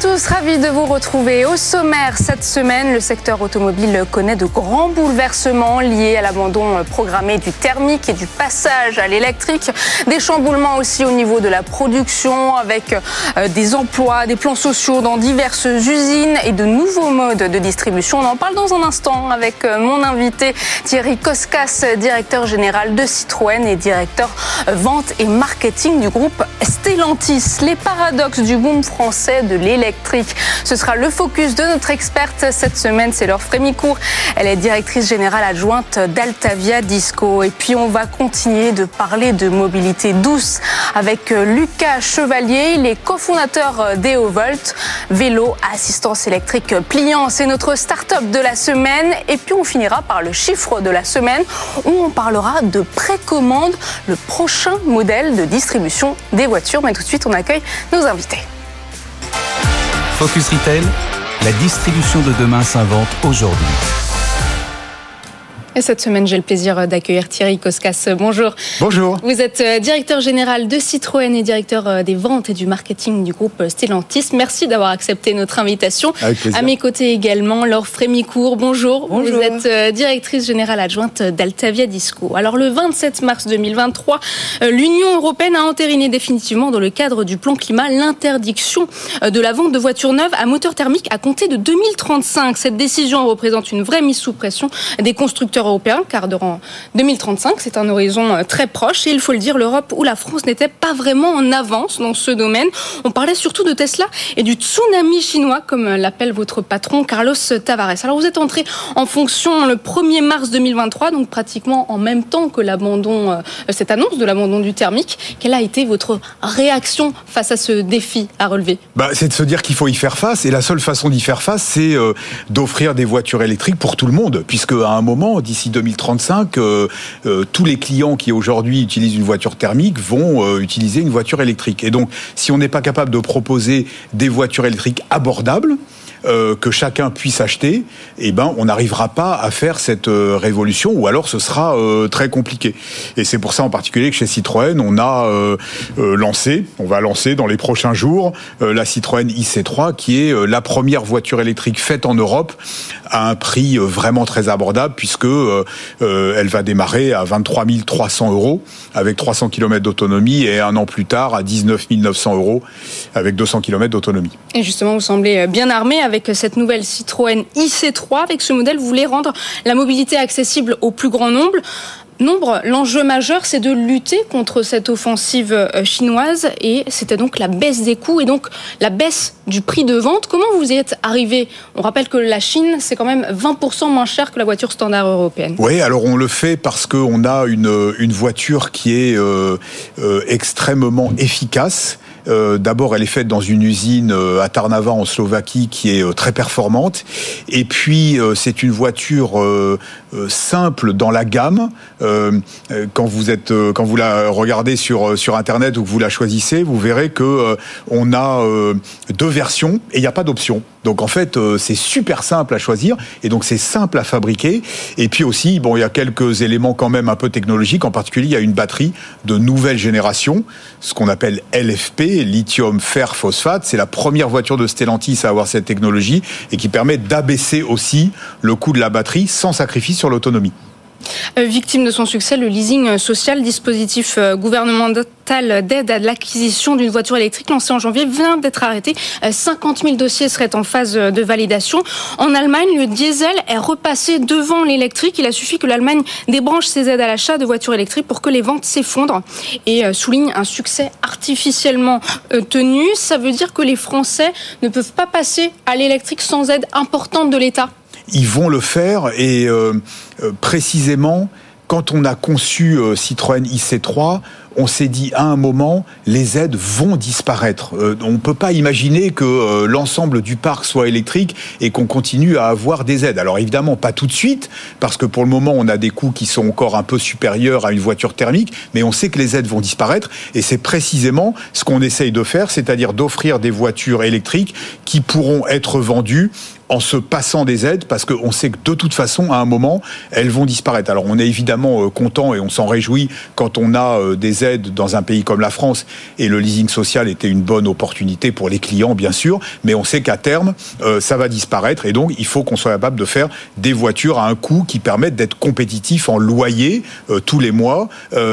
Tous, ravi de vous retrouver. Au sommaire cette semaine, le secteur automobile connaît de grands bouleversements liés à l'abandon programmé du thermique et du passage à l'électrique. Des chamboulements aussi au niveau de la production avec euh, des emplois, des plans sociaux dans diverses usines et de nouveaux modes de distribution. On en parle dans un instant avec euh, mon invité Thierry Koskas, directeur général de Citroën et directeur euh, vente et marketing du groupe Stellantis. Les paradoxes du boom français de l'électrique. Ce sera le focus de notre experte cette semaine, c'est Laure Frémicourt. Elle est directrice générale adjointe d'Altavia Disco. Et puis on va continuer de parler de mobilité douce avec Lucas Chevalier, il est cofondateur d'EoVolt, vélo assistance électrique pliant. C'est notre start-up de la semaine. Et puis on finira par le chiffre de la semaine où on parlera de précommande, le prochain modèle de distribution des voitures. Mais tout de suite, on accueille nos invités. Focus Retail, la distribution de demain s'invente aujourd'hui. Et cette semaine, j'ai le plaisir d'accueillir Thierry Koskas. Bonjour. Bonjour. Vous êtes euh, directeur général de Citroën et directeur euh, des ventes et du marketing du groupe Stellantis. Merci d'avoir accepté notre invitation. Avec plaisir. À mes côtés également, Laure Frémicourt. Bonjour. Bonjour. Vous êtes euh, directrice générale adjointe d'Altavia Disco. Alors, le 27 mars 2023, l'Union européenne a entériné définitivement, dans le cadre du plan climat, l'interdiction de la vente de voitures neuves à moteur thermique à compter de 2035. Cette décision représente une vraie mise sous pression des constructeurs européen, car durant 2035, c'est un horizon euh, très proche. Et il faut le dire, l'Europe ou la France n'était pas vraiment en avance dans ce domaine. On parlait surtout de Tesla et du tsunami chinois, comme euh, l'appelle votre patron Carlos Tavares. Alors vous êtes entré en fonction le 1er mars 2023, donc pratiquement en même temps que l'abandon, euh, cette annonce de l'abandon du thermique. Quelle a été votre réaction face à ce défi à relever? Bah, C'est de se dire qu'il faut y faire face, et la seule façon d'y faire face, c'est d'offrir des voitures électriques pour tout le monde, puisque à un moment, d'ici 2035, euh, euh, tous les clients qui aujourd'hui utilisent une voiture thermique vont euh, utiliser une voiture électrique. Et donc, si on n'est pas capable de proposer des voitures électriques abordables, euh, que chacun puisse acheter, eh ben, on n'arrivera pas à faire cette euh, révolution, ou alors ce sera euh, très compliqué. Et c'est pour ça en particulier que chez Citroën, on a lancé, on va lancer dans les prochains jours, la Citroën IC3, qui est la première voiture électrique faite en Europe à un prix vraiment très abordable, puisque elle va démarrer à 23 300 euros avec 300 km d'autonomie, et un an plus tard à 19 900 euros avec 200 km d'autonomie. Et justement, vous semblez bien armé cette nouvelle Citroën IC3. Avec ce modèle, vous voulez rendre la mobilité accessible au plus grand nombre. Nombre, l'enjeu majeur, c'est de lutter contre cette offensive euh, chinoise et c'était donc la baisse des coûts et donc la baisse du prix de vente. Comment vous y êtes arrivé? On rappelle que la Chine, c'est quand même 20% moins cher que la voiture standard européenne. Oui, alors on le fait parce qu'on a une, une voiture qui est euh, euh, extrêmement efficace. Euh, D'abord, elle est faite dans une usine euh, à Tarnava en Slovaquie qui est euh, très performante. Et puis, c'est une voiture euh, simple dans la gamme. Euh, euh, quand vous êtes, quand vous la regardez sur sur internet ou que vous la choisissez, vous verrez que on a deux versions et il n'y a pas d'option. Donc en fait, c'est super simple à choisir et donc c'est simple à fabriquer. Et puis aussi, bon, il y a quelques éléments quand même un peu technologiques. En particulier, il y a une batterie de nouvelle génération, ce qu'on appelle LFP, lithium fer phosphate. C'est la première voiture de Stellantis à avoir cette technologie et qui permet d'abaisser aussi le coût de la batterie sans sacrifice sur l'autonomie. Euh, Victime de son succès, le leasing social, dispositif euh, gouvernemental d'aide à l'acquisition d'une voiture électrique lancé en janvier, vient d'être arrêté. Euh, 50 000 dossiers seraient en phase euh, de validation. En Allemagne, le diesel est repassé devant l'électrique. Il a suffi que l'Allemagne débranche ses aides à l'achat de voitures électriques pour que les ventes s'effondrent et euh, souligne un succès artificiellement euh, tenu. Ça veut dire que les Français ne peuvent pas passer à l'électrique sans aide importante de l'État. Ils vont le faire et euh, euh, précisément quand on a conçu Citroën IC3, on s'est dit à un moment, les aides vont disparaître. Euh, on ne peut pas imaginer que euh, l'ensemble du parc soit électrique et qu'on continue à avoir des aides. Alors évidemment, pas tout de suite, parce que pour le moment, on a des coûts qui sont encore un peu supérieurs à une voiture thermique, mais on sait que les aides vont disparaître et c'est précisément ce qu'on essaye de faire, c'est-à-dire d'offrir des voitures électriques qui pourront être vendues en se passant des aides parce qu'on sait que de toute façon, à un moment, elles vont disparaître. Alors on est évidemment euh, content et on s'en réjouit quand on a euh, des aides dans un pays comme la France et le leasing social était une bonne opportunité pour les clients, bien sûr, mais on sait qu'à terme, euh, ça va disparaître et donc il faut qu'on soit capable de faire des voitures à un coût qui permettent d'être compétitifs en loyer tous les mois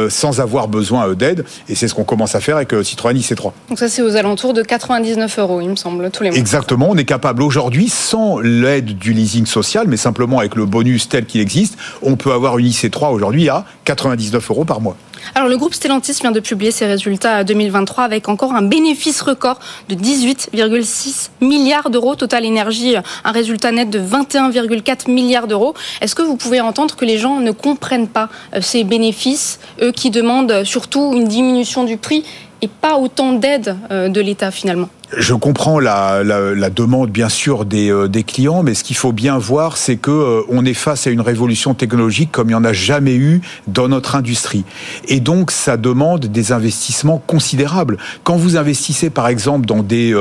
sans avoir besoin d'aide et c'est ce qu'on commence à faire avec Citroën IC3. Donc ça c'est aux alentours de 99 euros, il me semble, tous les mois. Exactement, on est capable aujourd'hui sans l'aide du leasing social, mais simplement avec le bonus tel qu'il existe, on peut avoir une IC3 aujourd'hui à 99 euros par mois. Alors le groupe Stellantis vient de publier ses résultats 2023 avec encore un bénéfice record de 18,6 milliards d'euros. Total Énergie, un résultat net de 21,4 milliards d'euros. Est-ce que vous pouvez entendre que les gens ne comprennent pas euh, ces bénéfices, eux qui demandent surtout une diminution du prix et pas autant d'aide euh, de l'État finalement je comprends la, demande bien sûr euh, des, clients, mais ce qu'il faut bien voir, c'est que euh, on est face à une révolution technologique comme il n'y en a jamais eu dans notre industrie. Et donc, ça demande des investissements considérables. Quand vous investissez, par exemple, dans des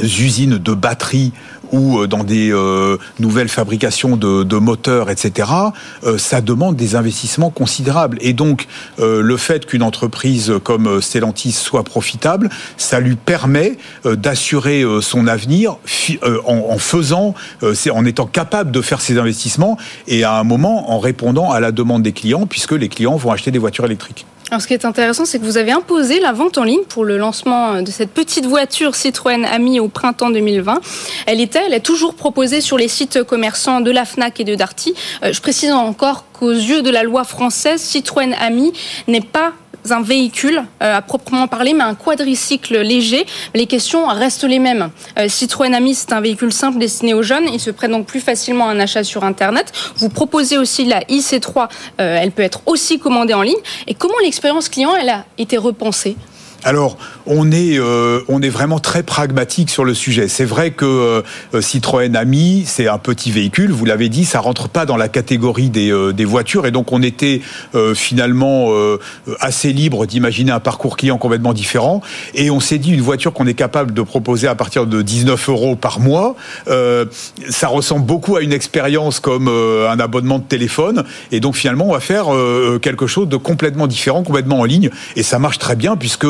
usines de batteries ou euh, dans des euh, nouvelles fabrications de, moteurs, etc., euh, ça demande des investissements considérables. Et donc, le fait qu'une entreprise comme Stellantis soit profitable, ça lui permet d'assurer son avenir en, faisant, en étant capable de faire ses investissements et à un moment en répondant à la demande des clients, puisque les clients vont acheter des voitures électriques. Alors, ce qui est intéressant, c'est que vous avez imposé la vente en ligne pour le lancement de cette petite voiture Citroën Ami au printemps 2020. Elle était, elle est toujours proposée sur les sites commerçants de la Fnac et de Darty. Euh, je précise encore qu'aux yeux de la loi française, Citroën Ami n'est pas un véhicule euh, à proprement parler, mais un quadricycle léger. Les questions restent les mêmes. Euh, Citroën Ami, c'est un véhicule simple destiné aux jeunes. Il se prête donc plus facilement à un achat sur Internet. Vous proposez aussi la IC3. Euh, elle peut être aussi commandée en ligne. Et comment l'expérience client, elle a été repensée? Alors, on est, euh, on est vraiment très pragmatique sur le sujet. C'est vrai que euh, Citroën Ami, c'est un petit véhicule, vous l'avez dit, ça rentre pas dans la catégorie des, euh, des voitures, et donc on était finalement assez libre d'imaginer un parcours client complètement différent. Et on s'est dit une voiture qu'on est capable de proposer à partir de 19 euros par mois, ça ressemble beaucoup à une expérience comme un abonnement de téléphone, et donc finalement on va faire quelque chose de complètement différent, complètement en ligne, et ça marche très bien puisque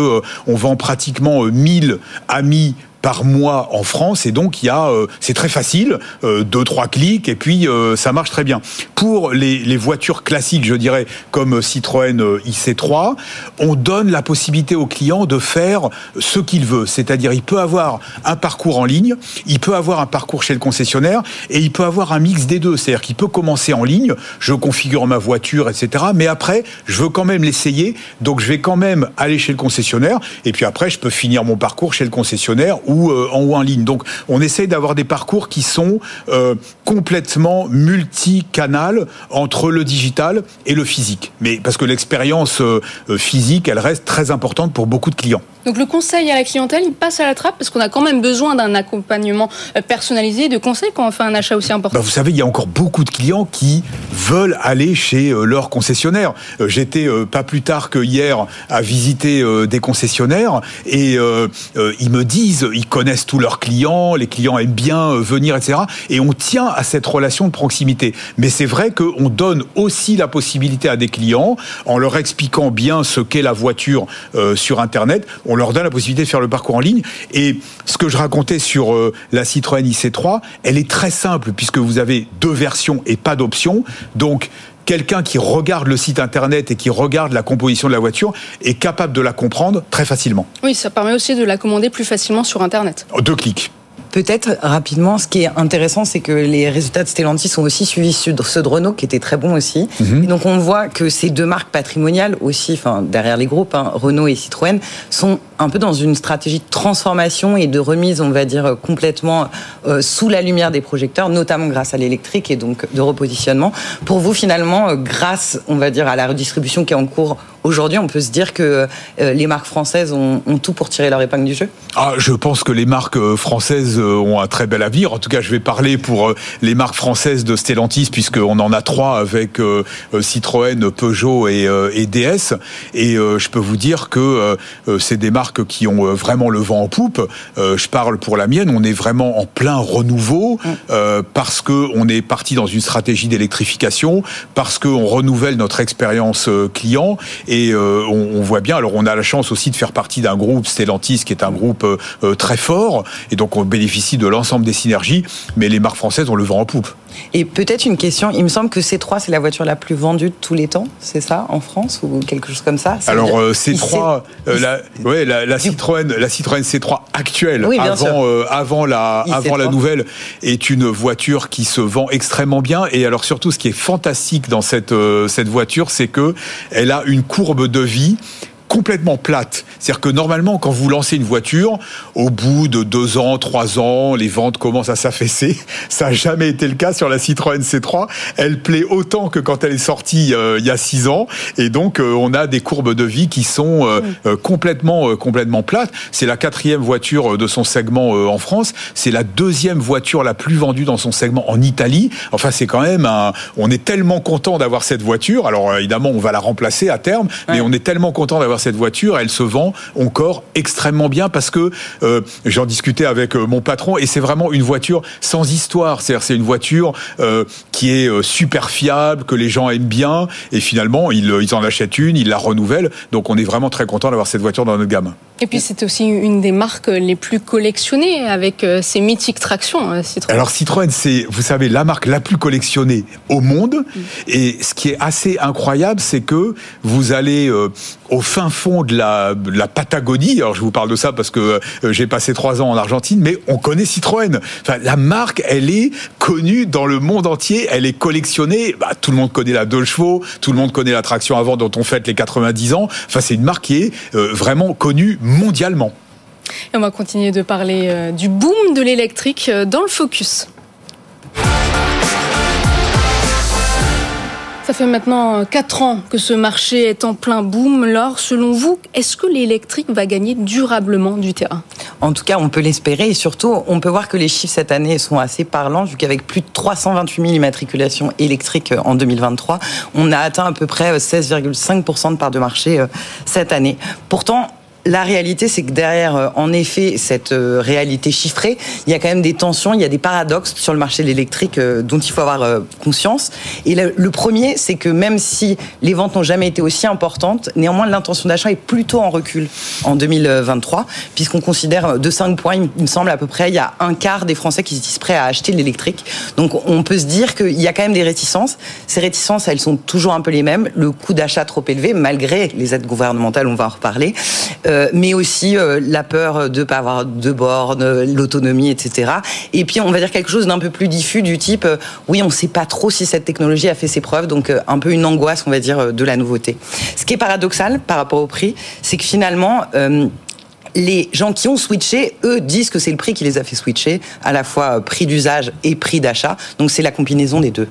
on vend pratiquement 1000 euh, amis par mois en France et donc il y a euh, c'est très facile euh, deux trois clics et puis euh, ça marche très bien. Pour les, les, voitures classiques je dirais comme Citroën IC3 on donne la possibilité au client de faire ce qu'il veut. C'est-à-dire il peut avoir un parcours en ligne il peut avoir un parcours chez le concessionnaire et il peut avoir un mix des deux. C'est-à-dire qu'il peut commencer en ligne je configure ma voiture etc mais après je veux quand même l'essayer donc je vais quand même aller chez le concessionnaire et puis après je peux finir mon parcours chez le concessionnaire ou euh, en haut en ligne. Donc on essaye d'avoir des parcours qui sont euh, complètement multicanal entre le digital et le physique. Mais parce que l'expérience euh, physique, elle reste très importante pour beaucoup de clients. Donc le conseil à la clientèle, il passe à la trappe parce qu'on a quand même besoin d'un accompagnement personnalisé de conseils quand on fait un achat aussi important. Bah, vous savez, il y a encore beaucoup de clients qui veulent aller chez leur concessionnaire. J'étais pas plus tard que hier à visiter des concessionnaires et ils me disent, ils connaissent tous leurs clients, les clients aiment bien euh, venir, etc. Et on tient à cette relation de proximité. Mais c'est vrai qu'on donne aussi la possibilité à des clients, en leur expliquant bien ce qu'est la voiture euh, sur Internet, on leur donne la possibilité de faire le parcours en ligne. Et ce que je racontais sur euh, la Citroën IC3, elle est très simple puisque vous avez deux versions et pas d'options. Donc, quelqu'un qui regarde le site internet et qui regarde la composition de la voiture est capable de la comprendre très facilement. Oui, ça permet aussi de la commander plus facilement sur internet. Deux clics. Peut-être rapidement, ce qui est intéressant, c'est que les résultats de Stellantis ont aussi suivi ceux de Renault, qui étaient très bons aussi. Mhm. Et donc on voit que ces deux marques patrimoniales aussi, enfin derrière les groupes, hein, Renault et Citroën, sont un peu dans une stratégie de transformation et de remise, on va dire, complètement euh, sous la lumière des projecteurs, notamment grâce à l'électrique et donc de repositionnement. Pour vous, finalement, euh, grâce, on va dire, à la redistribution qui est en cours aujourd'hui, on peut se dire que euh, les marques françaises ont, tout pour tirer leur épingle du jeu ah, Je pense que les marques françaises ont un très bel avenir. En tout cas, je vais parler pour les marques françaises de Stellantis, puisqu'on en a trois avec Citroën, Peugeot et, et DS. Et je peux vous dire que c'est des marques qui ont euh, vraiment le vent en poupe. Euh, je parle pour la mienne, on est vraiment en plein renouveau euh, parce que on est parti dans une stratégie d'électrification, parce qu'on renouvelle notre expérience client et on, voit bien. Alors on a la chance aussi de faire partie d'un groupe Stellantis qui est un groupe très fort et donc on bénéficie de l'ensemble des synergies. Mais les marques françaises ont le vent en poupe. Et peut-être une question, il me semble que C3 c'est la voiture la plus vendue de tous les temps, c'est ça, en France ou quelque chose comme ça? Alors euh, C3, euh, la, ouais, la, Citroën, la Citroën C3 actuelle, avant, euh, avant la, avant la nouvelle, est une voiture qui se vend extrêmement bien. Et alors surtout, ce qui est fantastique dans cette, cette voiture, c'est que elle a une courbe de vie complètement plate. C'est-à-dire que normalement, quand vous lancez une voiture, au bout de deux ans, trois ans, les ventes commencent à s'affaisser. Ça n'a jamais été le cas sur la Citroën C3. Elle plaît autant que quand elle est sortie euh, il y a six ans. Et donc, euh, on a des courbes de vie qui sont euh, complètement, complètement plates. C'est la quatrième voiture de son segment en France. C'est la deuxième voiture la plus vendue dans son segment en Italie. Enfin, c'est quand même un... On est tellement content d'avoir cette voiture. Alors, évidemment, on va la remplacer à terme, mais on est tellement content d'avoir cette voiture, elle se vend encore extrêmement bien parce que euh, j'en discutais avec euh, mon patron et c'est vraiment une voiture sans histoire. C'est-à-dire c'est une voiture euh, qui est super fiable, que les gens aiment bien et finalement ils, ils en achètent une, ils la renouvellent. Donc on est vraiment très content d'avoir cette voiture dans notre gamme. Et puis c'est aussi une des marques les plus collectionnées avec ces mythiques tractions. Citroën. Alors Citroën, c'est vous savez la marque la plus collectionnée au monde. Mm. Et ce qui est assez incroyable, c'est que vous allez au fin fond de la, Patagonie. Alors je vous parle de ça parce que euh, j'ai passé trois ans en Argentine, mais on connaît Citroën. Enfin, la marque, elle est connue dans le monde entier. Elle est collectionnée. Bah, tout le monde connaît la deux chevaux, tout le monde connaît la traction avant dont on fête les 90 ans. Enfin, c'est une marque qui est euh, vraiment connue mondialement. Et on va continuer de parler euh, du boom de l'électrique dans le focus. Ça fait maintenant 4 ans que ce marché est en plein boom. Alors, selon vous, est-ce que l'électrique va gagner durablement du terrain? En tout cas, on peut l'espérer et surtout, on peut voir que les chiffres cette année sont assez parlants, vu qu'avec plus de 328 000 immatriculations électriques en 2023, on a atteint à peu près 16,5% de part de marché euh, cette année. Pourtant, la réalité, c'est que derrière, euh, en effet, cette euh, réalité chiffrée, il y a quand même des tensions, il y a des paradoxes sur le marché de l'électrique euh, dont il faut avoir conscience. Et le, premier, c'est que même si les ventes n'ont jamais été aussi importantes, néanmoins l'intention d'achat est plutôt en recul en 2023, puisqu'on considère de 5 points, il me semble à peu près, il y a un quart des Français qui se disent prêts à acheter de l'électrique. Donc on peut se dire qu'il y a quand même des réticences. Ces réticences, elles sont toujours un peu les mêmes. Le coût d'achat trop élevé, malgré les aides gouvernementales, on va en reparler. Euh, mais aussi euh, la peur de ne pas avoir de bornes, l'autonomie, etc. Et puis on va dire quelque chose d'un peu plus diffus du type, euh, oui, on ne sait pas trop si cette technologie a fait ses preuves, donc un peu une angoisse, on va dire, de la nouveauté. Ce qui est paradoxal par rapport au prix, c'est que finalement, les gens qui ont switché, eux, disent que c'est le prix qui les a fait switcher, à la fois prix d'usage et prix d'achat. Donc c'est la combinaison des deux.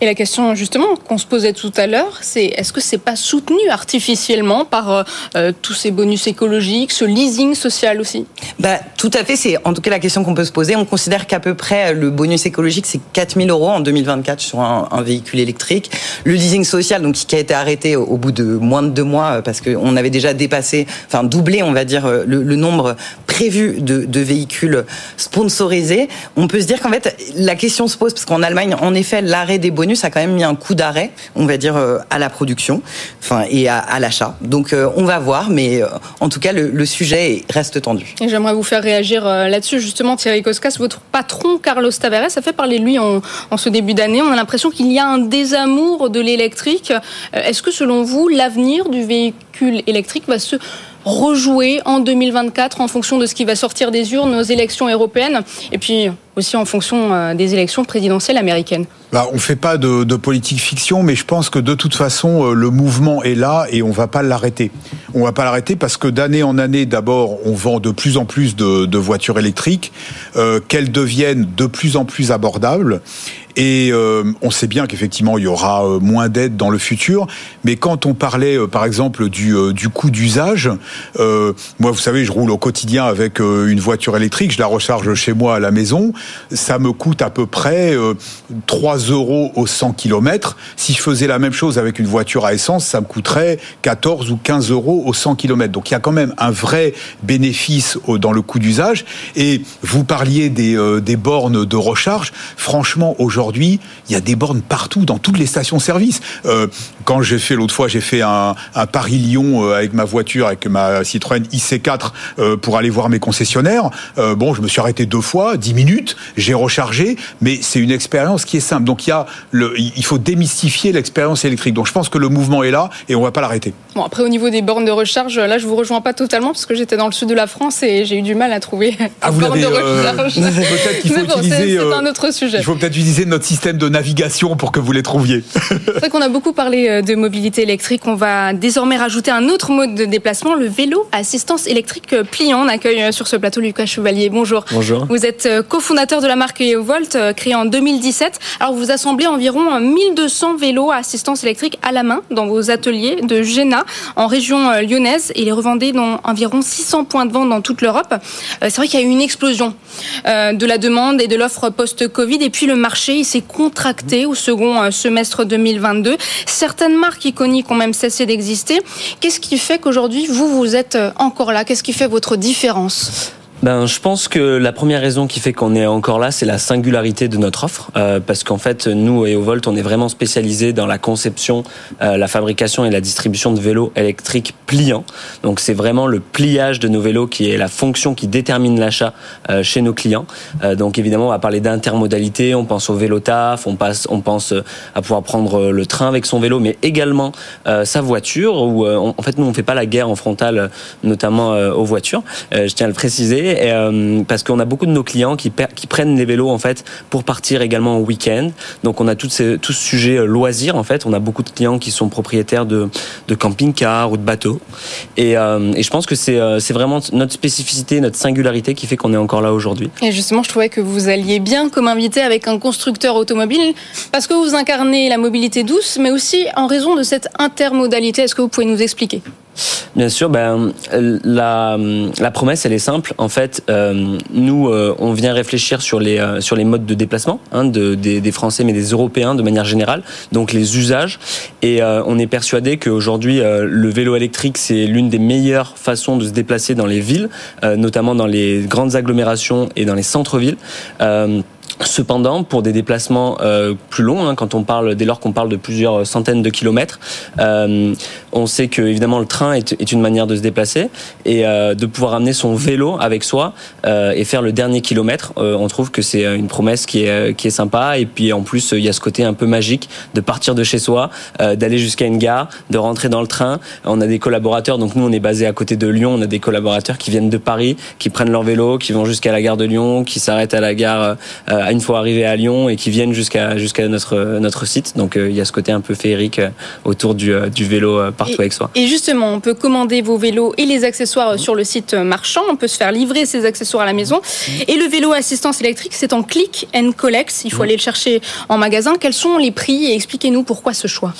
Et la question justement qu'on se posait tout à l'heure, c'est est-ce que c'est pas soutenu artificiellement par euh, euh, tous ces bonus écologiques, ce leasing social aussi? Bah, Tout à fait, c'est en tout cas la question qu'on peut se poser. On considère qu'à peu près le bonus écologique, c'est 4000 euros en 2024 sur un, véhicule électrique. Le leasing social, donc qui a été arrêté au, bout de moins de deux mois euh, parce qu'on avait déjà dépassé, enfin doublé, on va dire, le, nombre prévu de, de véhicules sponsorisés. On peut se dire qu'en fait, la question se pose parce qu'en Allemagne, en effet, l'arrêt des bonus a quand même mis un coup d'arrêt, on va dire, euh, à la production enfin, et à, l'achat. Donc euh, on va voir, mais euh, en tout cas, le, sujet reste tendu. Et j'aimerais vous faire réagir là-dessus, justement, Thierry Koskas, votre patron, Carlos Tavares, a fait parler lui en, en ce début d'année. On a l'impression qu'il y a un désamour de l'électrique. Est-ce que, selon vous, l'avenir du véhicule électrique va se rejouer en 2024 en fonction de ce qui va sortir des urnes aux élections européennes? Et puis aussi en fonction euh, des élections présidentielles américaines bah, on fait pas de, politique fiction, mais je pense que de toute façon, euh, le mouvement est là et on va pas l'arrêter. On va pas l'arrêter parce que d'année en année, d'abord, on vend de plus en plus de, voitures électriques, euh, qu'elles deviennent de plus en plus abordables. Et on sait bien qu'effectivement, il y aura moins d'aides dans le futur. Mais quand on parlait, par exemple, du coût d'usage, moi, vous savez, je roule au quotidien avec une voiture électrique, je la recharge chez moi à la maison. Ça me coûte à peu près 3 euros au 100 km. Si je faisais la même chose avec une voiture à essence, ça me coûterait 14 ou 15 euros au 100 km. Donc il y a quand même un vrai bénéfice dans le coût d'usage. Et vous parliez des, des bornes de recharge. Franchement, aujourd'hui, il y a des bornes partout, dans toutes les stations-service. Euh, quand j'ai fait l'autre fois, j'ai fait un, Paris-Lyon euh, avec ma voiture, avec ma Citroën IC4 euh, pour aller voir mes concessionnaires. bon, je me suis arrêté deux fois, dix minutes, j'ai rechargé, mais c'est une expérience qui est simple. Donc il y a le, il faut démystifier l'expérience électrique. Donc je pense que le mouvement est là et on va pas l'arrêter. Bon, après au niveau des bornes de recharge, là je vous rejoins pas totalement parce que j'étais dans le sud de la France et j'ai eu du mal à trouver ah, vous bornes de recharge. peut-être qu'il faut utiliser. C'est un autre sujet. Il faut peut-être utiliser notre système de navigation pour que vous les trouviez. C'est vrai qu'on a beaucoup parlé euh, de mobilité électrique. On va désormais rajouter un autre mode de déplacement, le vélo assistance électrique pliant. On accueille euh, sur ce plateau Lucas Chevalier. Bonjour. Bonjour. Vous êtes euh, cofondateur de la marque EOVolt, créée en 2017. Alors vous assemblez environ 1200 vélos à assistance électrique à la main dans vos ateliers de Géna en région lyonnaise et les revendez dans environ 600 points de vente dans toute l'Europe. C'est vrai qu'il y a eu une explosion de la demande et de l'offre post-Covid et puis le marché s'est contracté au second euh, semestre 2022. Certaines marques iconiques ont même cessé d'exister. Qu'est-ce qui fait qu'aujourd'hui, vous, vous êtes euh, encore là? Qu'est-ce qui fait votre différence? Ben, je pense que la première raison qui fait qu'on est encore là, c'est la singularité de notre offre, euh, parce qu'en fait, nous et Volt, on est vraiment spécialisé dans la conception, euh, la fabrication et la distribution de vélos électriques pliants. Donc, c'est vraiment le pliage de nos vélos qui est la fonction qui détermine l'achat euh, chez nos clients. Euh, donc, évidemment, on va parler d'intermodalité. On pense au vélo taf, on passe, on pense à pouvoir prendre le train avec son vélo, mais également sa voiture. Où, en fait, nous, on fait pas la guerre en frontal, notamment aux voitures. je tiens à le préciser. Euh, parce qu'on a beaucoup de nos clients qui, prennent les vélos en fait pour partir également au week-end. Donc on a tout, ces, tout ce sujet euh, loisir en fait. On a beaucoup de clients qui sont propriétaires de, de camping-cars ou de bateaux. Et, euh, et je pense que c'est vraiment notre spécificité, notre singularité qui fait qu'on est encore là aujourd'hui. Et justement, je trouvais que vous alliez bien comme invité avec un constructeur automobile parce que vous incarnez la mobilité douce, mais aussi en raison de cette intermodalité. Est-ce que vous pouvez nous expliquer? Bien sûr, ben, la, la promesse, elle est simple. En fait, euh, nous, euh, on vient réfléchir sur les, euh, sur les modes de déplacement hein, de, des, des, Français, mais des Européens de manière générale, donc les usages. Et on est persuadé qu'aujourd'hui, le vélo électrique, c'est l'une des meilleures façons de se déplacer dans les villes, notamment dans les grandes agglomérations et dans les centres-villes. Cependant, pour des déplacements euh, plus longs, hein, quand on parle, dès lors qu'on parle de plusieurs centaines de kilomètres, euh, on sait que évidemment le train est, est, une manière de se déplacer et euh, de pouvoir amener son vélo avec soi euh, et faire le dernier kilomètre. Euh, on trouve que c'est une promesse qui est qui est sympa et puis en plus il y a ce côté un peu magique de partir de chez soi, d'aller jusqu'à une gare, de rentrer dans le train. On a des collaborateurs, donc nous on est basé à côté de Lyon, on a des collaborateurs qui viennent de Paris, qui prennent leur vélo, qui vont jusqu'à la gare de Lyon, qui s'arrêtent à la gare une fois arrivés à Lyon et qui viennent jusqu'à jusqu'à notre notre site. Donc euh, il y a ce côté un peu féerique euh, autour du, euh, du vélo partout avec soi. Et justement, on peut commander vos vélos et les accessoires sur le site marchand. On peut se faire livrer ces accessoires à la maison. Et le vélo assistance électrique, c'est en click and collect. Il faut aller le chercher en magasin. Quels sont les prix et expliquez-nous pourquoi ce choix?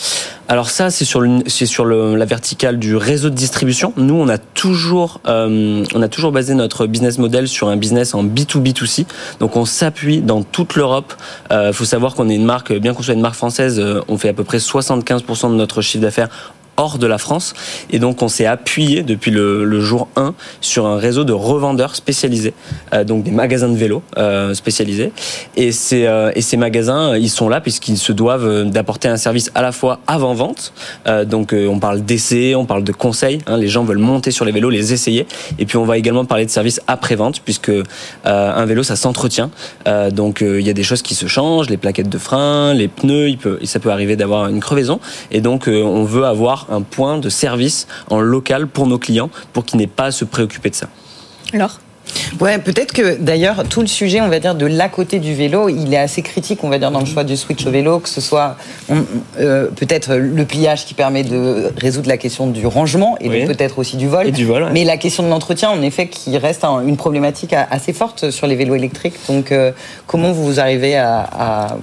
Alors ça, c'est sur, le, c'est sur le, la verticale du réseau de distribution. Nous, on a toujours, euh, on a toujours basé notre business model sur un business en B2B2C. Donc on s'appuie dans toute l'Europe. Il euh, faut savoir qu'on est une marque, bien qu'on soit une marque française, euh, on fait à peu près 75% de notre chiffre d'affaires hors de la France. Et donc, on s'est appuyé depuis le, le, jour 1 sur un réseau de revendeurs spécialisés, euh, donc des magasins de vélos euh, spécialisés. Et ces, euh, et ces magasins, ils sont là puisqu'ils se doivent euh, d'apporter un service à la fois avant-vente. Euh, donc, euh, on parle d'essai, on parle de conseils. Hein, les gens veulent monter sur les vélos, les essayer. Et puis, on va également parler de service après-vente puisque un vélo, ça s'entretient. donc, il y a des choses qui se changent, les plaquettes de frein, les pneus, il peut, ça peut arriver d'avoir une crevaison. Et donc, on veut avoir un point de service en local pour nos clients pour qu'ils n'aient pas à se préoccuper de ça. Alors Ouais, peut-être que d'ailleurs tout le sujet, on va dire de l'à côté du vélo, il est assez critique, on va dire dans le choix du switch au vélo, que ce soit euh, peut-être le pliage qui permet de résoudre la question du rangement et peut-être aussi du vol. du vol Mais la question de l'entretien, en effet, qui reste une problématique assez forte sur les vélos électriques. Donc, euh, comment vous arrivez à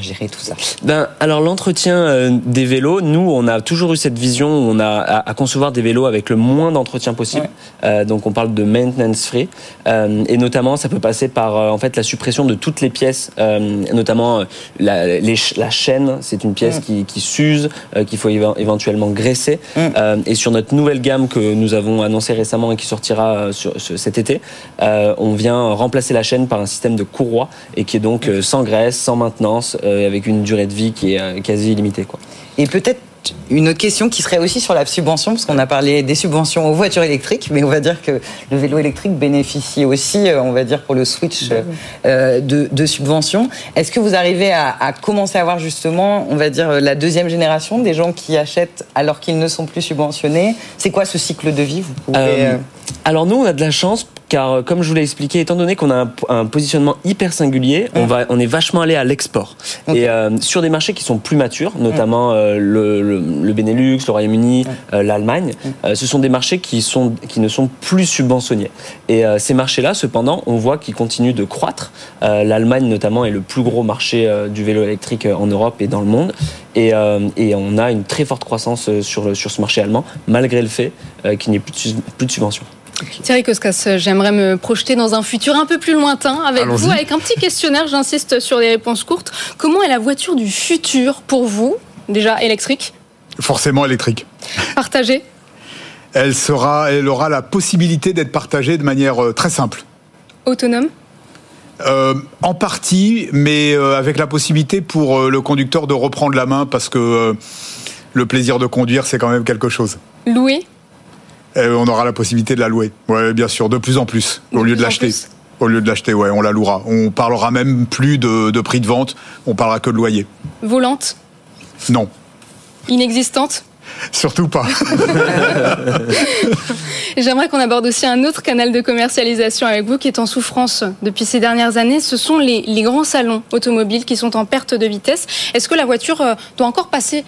gérer tout ça ben, Alors l'entretien euh, des vélos, nous, on a toujours eu cette vision où on a à, concevoir des vélos avec le moins d'entretien possible. Euh, donc on parle de maintenance free. Euh, et notamment, ça peut passer par en fait la suppression de toutes les pièces, notamment la, la chaîne, c'est une pièce mm. qui, s'use, qu'il faut éventuellement graisser. Mm. et sur notre nouvelle gamme que nous avons annoncée récemment et qui sortira sur, cet été, on vient remplacer la chaîne par un système de courroie et qui est donc sans graisse, sans maintenance, avec une durée de vie qui est euh, quasi illimitée. Quoi. Et peut-être une autre question qui serait aussi sur la subvention, parce qu'on a parlé des subventions aux voitures électriques, mais on va dire que le vélo électrique bénéficie aussi, euh, on va dire, pour le switch de, de subventions. Est-ce que vous arrivez à, commencer à voir justement, on va dire, la deuxième génération des gens qui achètent alors qu'ils ne sont plus subventionnés? C'est quoi ce cycle de vie? Vous Alors nous, on a de la chance car euh, comme je vous l'ai expliqué, étant donné qu'on a un, positionnement hyper singulier, on, va, on est vachement allé à l'export. Et euh, sur des marchés qui sont plus matures, notamment euh, le, Benelux, le Royaume-Uni, l'Allemagne, ce sont des marchés qui, sont, qui ne sont plus subventionnés. Et ces marchés-là, cependant, on voit qu'ils continuent de croître. L'Allemagne, notamment, est le plus gros marché du vélo électrique en Europe et dans le monde. Et, et, on a une très forte croissance sur, sur ce marché allemand, malgré le fait qu'il n'y ait plus de, plus de subventions. Thierry Koskas, j'aimerais me projeter dans un futur un peu plus lointain avec vous, avec un petit questionnaire, j'insiste sur des réponses courtes. Comment est la voiture du futur pour vous Déjà électrique? Forcément électrique. Partagée? Elle, sera, elle aura la possibilité d'être partagée de manière euh, très simple. Autonome? Euh, en partie, mais euh, avec la possibilité pour le conducteur de reprendre la main parce que le plaisir de conduire, c'est quand même quelque chose. Louer? On aura la possibilité de la louer. Ouais, bien sûr, de plus en plus, au lieu de l'acheter. Au lieu de l'acheter, ouais, on la louera. On parlera même plus de, prix de vente, on parlera que de loyer. Volante? Non. Inexistante? Surtout pas. J'aimerais qu'on aborde aussi un autre canal de commercialisation avec vous qui est en souffrance depuis ces dernières années. Ce sont les, les grands salons automobiles qui sont en perte de vitesse. Est-ce que la voiture euh, doit encore passer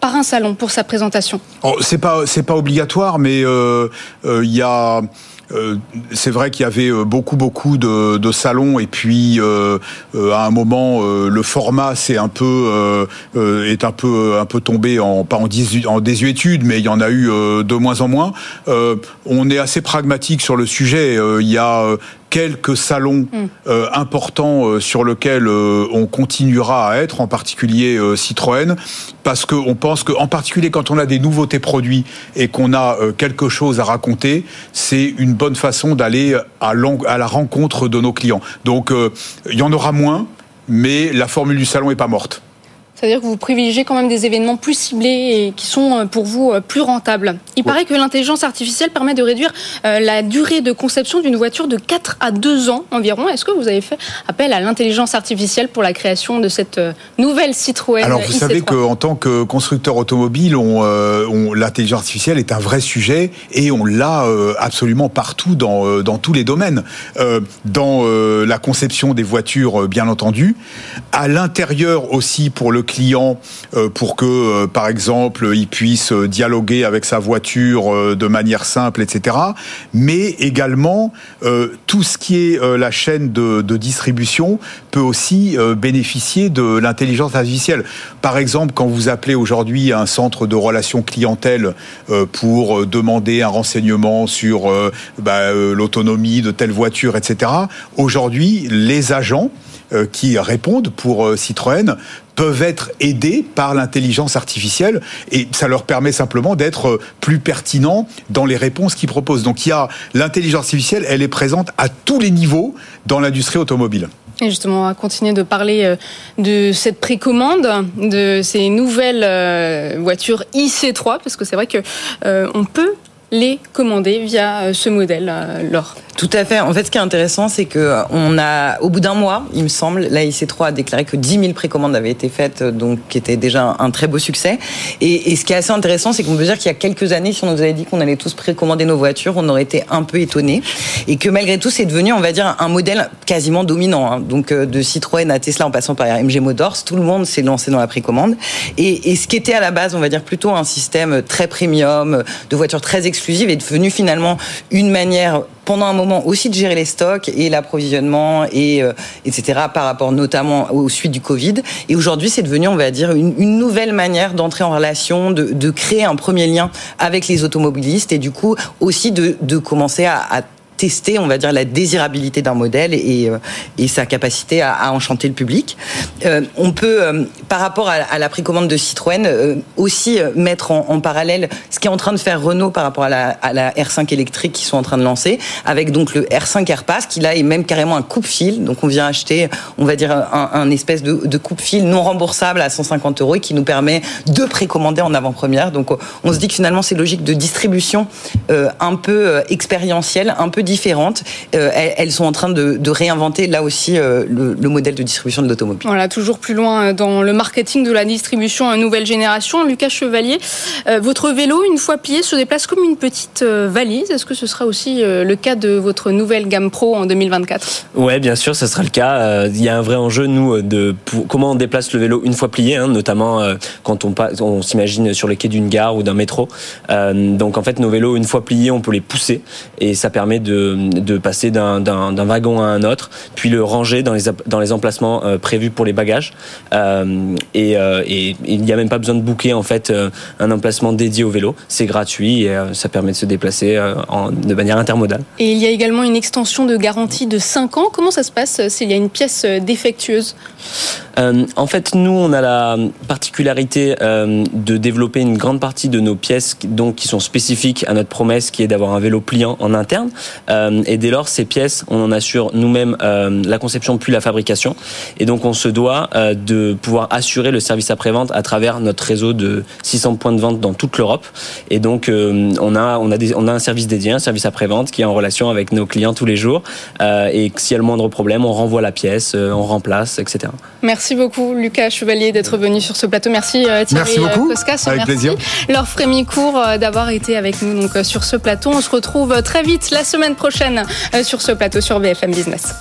par un salon pour sa présentation oh, C'est pas pas obligatoire, mais euh, euh, il y a euh, c'est vrai qu'il y avait beaucoup beaucoup de, de salons et puis à un moment le format c'est un peu est un peu un peu tombé en pas en, en désuétude mais il y en a eu de moins en moins. on est assez pragmatique sur le sujet. Il y a quelques salons mm. euh, importants euh, sur lesquels euh, on continuera à être, en particulier Citroën, parce qu'on pense qu'en particulier quand on a des nouveautés produits et qu'on a quelque chose à raconter, c'est une bonne façon d'aller à, à, la rencontre de nos clients. Donc il y en aura moins, mais la formule du salon n'est pas morte. C'est-à-dire que vous privilégiez quand même des événements plus ciblés et qui sont euh, pour vous euh, plus rentables. Il paraît que l'intelligence artificielle permet de réduire euh, la durée de conception d'une voiture de 4 à 2 ans environ. Est-ce que vous avez fait appel à l'intelligence artificielle pour la création de cette nouvelle Citroën Alors vous savez qu'en tant que constructeur automobile, on, l'intelligence artificielle est un vrai sujet et on l'a absolument partout dans, dans tous les domaines. dans la conception des voitures, bien entendu, à l'intérieur aussi pour le client euh, pour que, euh, par exemple, il puisse dialoguer avec sa voiture euh, de manière simple, etc. Mais également, tout ce qui est la chaîne de, distribution peut aussi bénéficier de l'intelligence artificielle. Par exemple, quand vous appelez aujourd'hui un centre de relations clientèle pour demander un renseignement sur bah, l'autonomie de telle voiture, etc., aujourd'hui, les agents qui répondent pour Citroën peuvent être aidés par l'intelligence artificielle et ça leur permet simplement d'être plus pertinents dans les réponses qu'ils proposent. Donc il y a l'intelligence artificielle, elle est présente à tous les niveaux dans l'industrie automobile. Et justement, on va continuer de parler euh, de cette précommande, de ces nouvelles euh, voitures IC3, parce que c'est vrai que euh, on peut les commander via ce modèle, Laure tout à fait. En fait, ce qui est intéressant, c'est que on a, au bout d'un mois, il me semble, la IC3 a déclaré que 10 000 précommandes avaient été faites, donc qui était déjà un très beau succès. Et, ce qui est assez intéressant, c'est qu'on peut dire qu'il y a quelques années, si on nous avait dit qu'on allait tous précommander nos voitures, on aurait été un peu étonnés. Et que malgré tout, c'est devenu, on va dire, un modèle quasiment dominant. Hein. Donc euh, de Citroën à Tesla, en passant par MG Motors, tout le monde s'est lancé dans la précommande. Et, et ce qui était à la base, on va dire plutôt un système très premium, de voitures très exclusives, est devenu finalement une manière pendant un moment aussi de gérer les stocks et l'approvisionnement et euh, etc. par rapport notamment aux suites du Covid. Et aujourd'hui, c'est devenu, on va dire, une, nouvelle manière d'entrer en relation, de, créer un premier lien avec les automobilistes et du coup aussi de, commencer à tester, on va dire, la désirabilité d'un modèle et, euh, sa capacité à, enchanter le public. Euh, on peut, euh, par rapport à, à, la précommande de Citroën, aussi mettre en, parallèle ce qui est en train de faire Renault par rapport à la, à la, R5 électrique qu'ils sont en train de lancer, avec donc le R5 AirPass qui là est même carrément un coupe-fil. Donc on vient acheter, on va dire, un, un espèce de, de coupe-fil non remboursable à 150 euros et qui nous permet de précommander en avant-première. Donc on se dit que finalement c'est logique de distribution un peu expérientielle, un peu différentes. Euh, elles, sont en train de, de réinventer là aussi euh, le, le, modèle de distribution de l'automobile. Voilà, toujours plus loin dans le marketing de la distribution à nouvelle génération. Lucas Chevalier, euh, votre vélo, une fois plié, se déplace comme une petite valise. Est-ce que ce sera aussi le cas de votre nouvelle gamme Pro en 2024 Ouais, bien sûr, ce sera le cas. Il y a un vrai enjeu, nous, de pour, comment on déplace le vélo une fois plié, hein, notamment quand on, on s'imagine sur les quais d'une gare ou d'un métro. donc en fait, nos vélos, une fois pliés, on peut les pousser et ça permet de de, passer d'un wagon à un autre, puis le ranger dans les, dans les emplacements euh, prévus pour les bagages. Euh, et, euh, et, il n'y a même pas besoin de booker en fait un emplacement dédié au vélo. C'est gratuit et ça permet de se déplacer de manière intermodale. Et il y a également une extension de garantie de 5 ans. Comment ça se passe? S'il y a une pièce défectueuse En fait, nous, on a la particularité de développer une grande partie de nos pièces donc, qui sont spécifiques à notre promesse qui est d'avoir un vélo pliant en interne. Euh, et dès lors, ces pièces, on en assure nous-mêmes euh, la conception puis la fabrication. Et donc, on se doit euh, de pouvoir assurer le service après-vente à travers notre réseau de 600 points de vente dans toute l'Europe. Et donc, on a, on, a on a un service dédié, un service après-vente qui est en relation avec nos clients tous les jours. et s'il y a le moindre problème, on renvoie la pièce, on remplace, etc. Merci beaucoup, Lucas Chevalier, d'être venu sur ce plateau. Merci Thierry Merci beaucoup. Koskas. Avec Merci. plaisir. Laure Frémicourt d'avoir été avec nous donc, sur ce plateau. On se retrouve très vite la semaine prochaine euh, sur ce plateau sur BFM Business.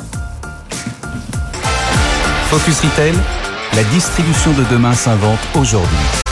Focus Retail, la distribution de demain s'invente aujourd'hui.